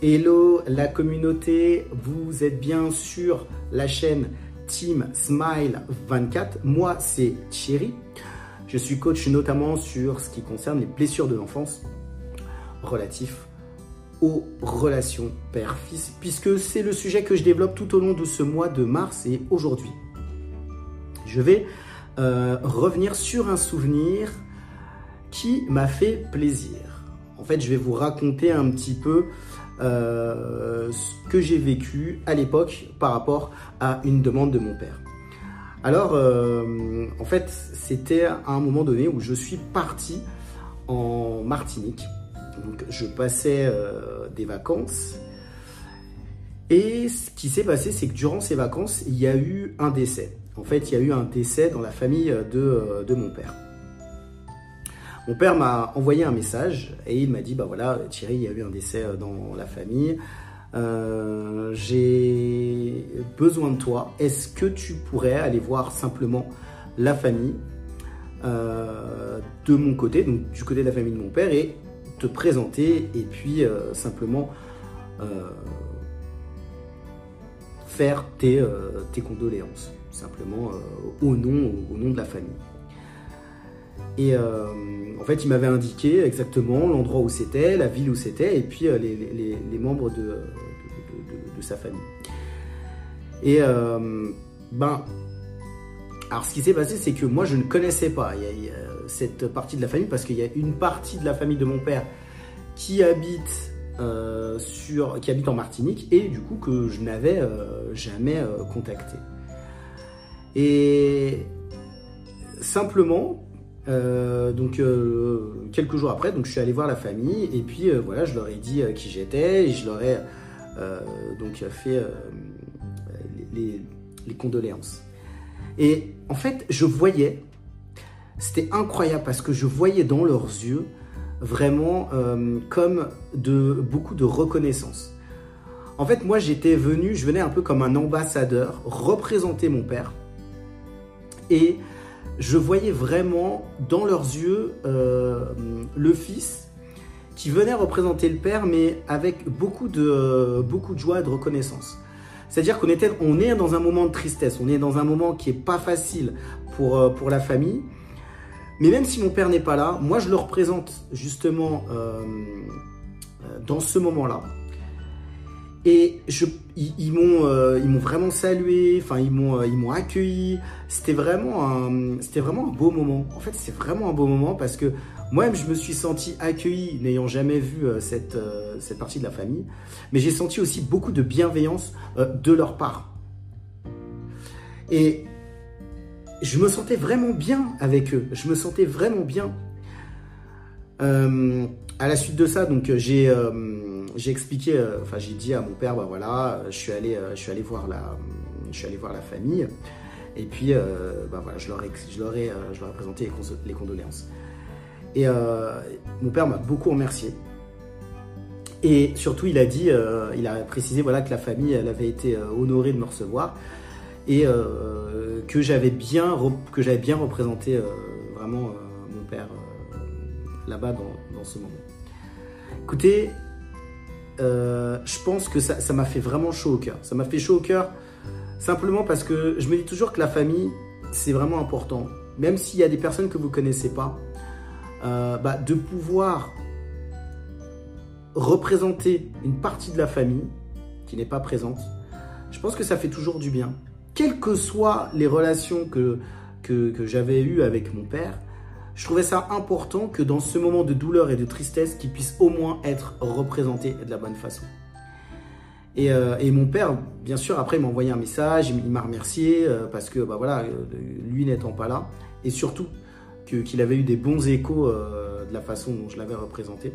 Hello la communauté, vous êtes bien sur la chaîne Team Smile 24. Moi c'est Thierry. Je suis coach notamment sur ce qui concerne les blessures de l'enfance relatifs aux relations père-fils puisque c'est le sujet que je développe tout au long de ce mois de mars et aujourd'hui. Je vais euh, revenir sur un souvenir qui m'a fait plaisir. En fait, je vais vous raconter un petit peu euh, ce que j'ai vécu à l'époque par rapport à une demande de mon père. Alors, euh, en fait, c'était à un moment donné où je suis parti en Martinique. Donc, je passais euh, des vacances. Et ce qui s'est passé, c'est que durant ces vacances, il y a eu un décès. En fait, il y a eu un décès dans la famille de, de mon père. Mon père m'a envoyé un message et il m'a dit, bah voilà, Thierry, il y a eu un décès euh, dans la famille. Euh, j'ai besoin de toi. Est-ce que tu pourrais aller voir simplement la famille euh, de mon côté, donc du côté de la famille de mon père, et te présenter et puis simplement faire tes, condoléances, simplement au nom de la famille. Et euh, en fait, il m'avait indiqué exactement l'endroit où c'était, la ville où c'était, et puis euh, les, membres de, sa famille. Et euh, ben, alors ce qui s'est passé, c'est que moi je ne connaissais pas cette partie de la famille parce qu'il y a une partie de la famille de mon père qui habite sur, qui habite en Martinique et du coup que je n'avais jamais contacté. Et simplement, euh, donc euh, quelques jours après, donc je suis allé voir la famille et puis euh, voilà, je leur ai dit qui j'étais et je leur ai donc fait les, les, condoléances. Et en fait, je voyais, c'était incroyable parce que je voyais dans leurs yeux vraiment comme de beaucoup de reconnaissance. En fait, moi j'étais venu, je venais un peu comme un ambassadeur représenter mon père et je voyais vraiment dans leurs yeux euh, le fils qui venait représenter le père, mais avec beaucoup de, beaucoup de joie et de reconnaissance. C'est-à-dire qu'on était, on est dans un moment de tristesse, on est dans un moment qui est pas facile pour, euh, pour la famille. Mais même si mon père n'est pas là, moi je le représente justement euh, dans ce moment-là. Et euh, ils m'ont vraiment salué, enfin ils m'ont euh, accueilli. C'était vraiment un beau moment. En fait, c'est vraiment un beau moment parce que moi-même je me suis senti accueilli n'ayant jamais vu euh, cette partie de la famille, mais j'ai senti aussi beaucoup de bienveillance de leur part. Et je me sentais vraiment bien avec eux. Je me sentais vraiment bien. À la suite de ça, donc j'ai j'ai expliqué, euh, enfin j'ai dit à mon père, bah voilà, je suis allé, euh, je suis allé voir la, je suis allé voir la famille. Et puis, euh, bah voilà, je leur ai, je leur ai, je leur ai présenté les, condoléances. Et mon père m'a beaucoup remercié. Et surtout, il a dit, il a précisé voilà que la famille, elle avait été honorée de me recevoir et que j'avais bien, que j'avais bien représenté vraiment mon père là-bas dans, ce moment. Écoutez, euh, je pense que ça m'a fait vraiment chaud au cœur. Ça m'a fait chaud au cœur simplement parce que je me dis toujours que la famille, c'est vraiment important. Même s'il y a des personnes que vous ne connaissez pas, euh, bah, de pouvoir représenter une partie de la famille qui n'est pas présente, je pense que ça fait toujours du bien. Quelles que soient les relations que, que j'avais eues avec mon père, je trouvais ça important que dans ce moment de douleur et de tristesse, qu'il puisse au moins être représenté de la bonne façon. Et, euh, mon père, bien sûr, après, il m'a envoyé un message, il m'a remercié euh, parce que, bah voilà, euh, lui n'étant pas là, et surtout qu'il avait eu des bons échos de la façon dont je l'avais représenté.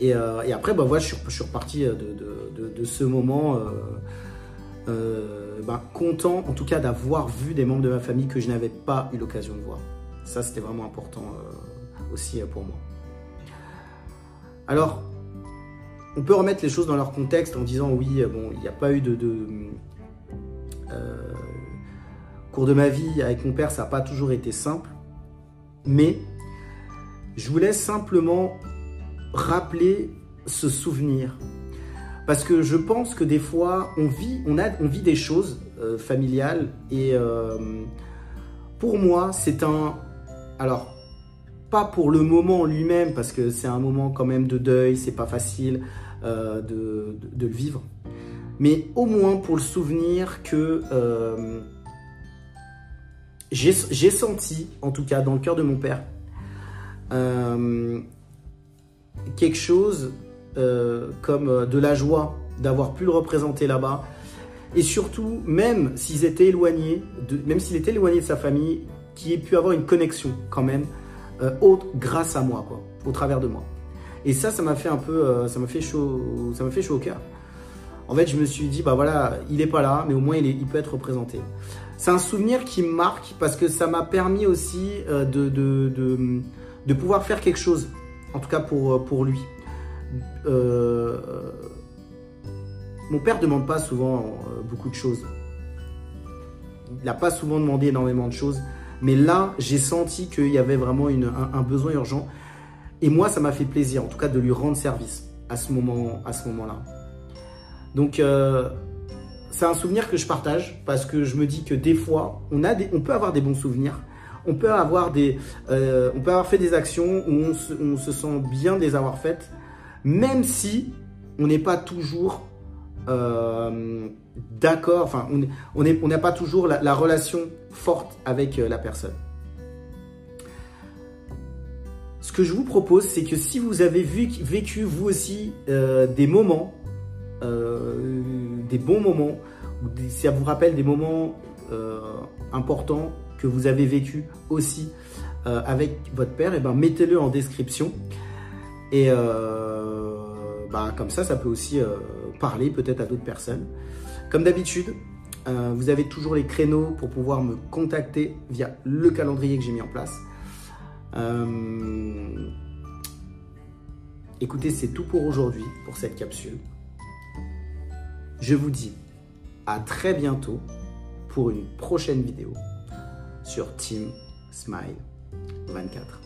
Et, après, bah voilà, je, suis, reparti de, ce moment bah, content, en tout cas, d'avoir vu des membres de ma famille que je n'avais pas eu l'occasion de voir. Ça, c'était vraiment important euh, aussi euh, pour moi. Alors, on peut remettre les choses dans leur contexte en disant oui, euh, bon, il n'y a pas eu de, cours de ma vie avec mon père, ça n'a pas toujours été simple, mais je voulais simplement rappeler se souvenir. Parce que je pense que des fois, on vit, on a, on vit des choses euh, familiales et euh, pour moi, c'est un... Alors, pas pour le moment lui-même, parce que c'est un moment quand même de deuil, c'est pas facile euh, de, de, le vivre, mais au moins pour le souvenir que j'ai senti, en tout cas dans le cœur de mon père, quelque chose euh, comme euh, de la joie d'avoir pu le représenter là-bas. Et surtout, même s'ils étaient éloignés, même s'il était éloigné de sa famille, qui ait pu avoir une connexion quand même, euh, grâce à moi, au travers de moi. Et ça, ça m'a fait un peu, ça m'a fait chaud, ça m'a fait chaud au cœur. En fait, je me suis dit, bah voilà, il est pas là, mais au moins il, peut être représenté. C'est un souvenir qui me marque parce que ça m'a permis aussi de, pouvoir faire quelque chose, en tout cas pour lui. Euh, mon père ne demande pas souvent euh, beaucoup de choses. Il n'a pas souvent demandé énormément de choses. Mais là, j'ai senti qu'il y avait vraiment un, besoin urgent. Et moi, ça m'a fait plaisir, en tout cas, de lui rendre service à ce moment-là. Donc, euh, c'est un souvenir que je partage parce que je me dis que des fois, on, peut avoir des bons souvenirs. On peut avoir des, on peut avoir fait des actions où on se, on se sent bien de les avoir faites même si on n'est pas toujours euh, d'accord, enfin, on n'a pas toujours la, relation forte avec euh, la personne. Ce que je vous propose, c'est que si vous avez vécu, vous aussi euh, des moments, des bons moments, si ça vous rappelle des moments importants que vous avez vécu aussi avec votre père, eh ben mettez-le en description. Et euh, bah, comme ça, ça peut aussi euh, parler peut-être à d'autres personnes. Comme d'habitude, euh, vous avez toujours les créneaux pour pouvoir me contacter via le calendrier que j'ai mis en place. écoutez, c'est tout pour aujourd'hui, pour cette capsule. Je vous dis à très bientôt pour une prochaine vidéo sur Team Smile 24.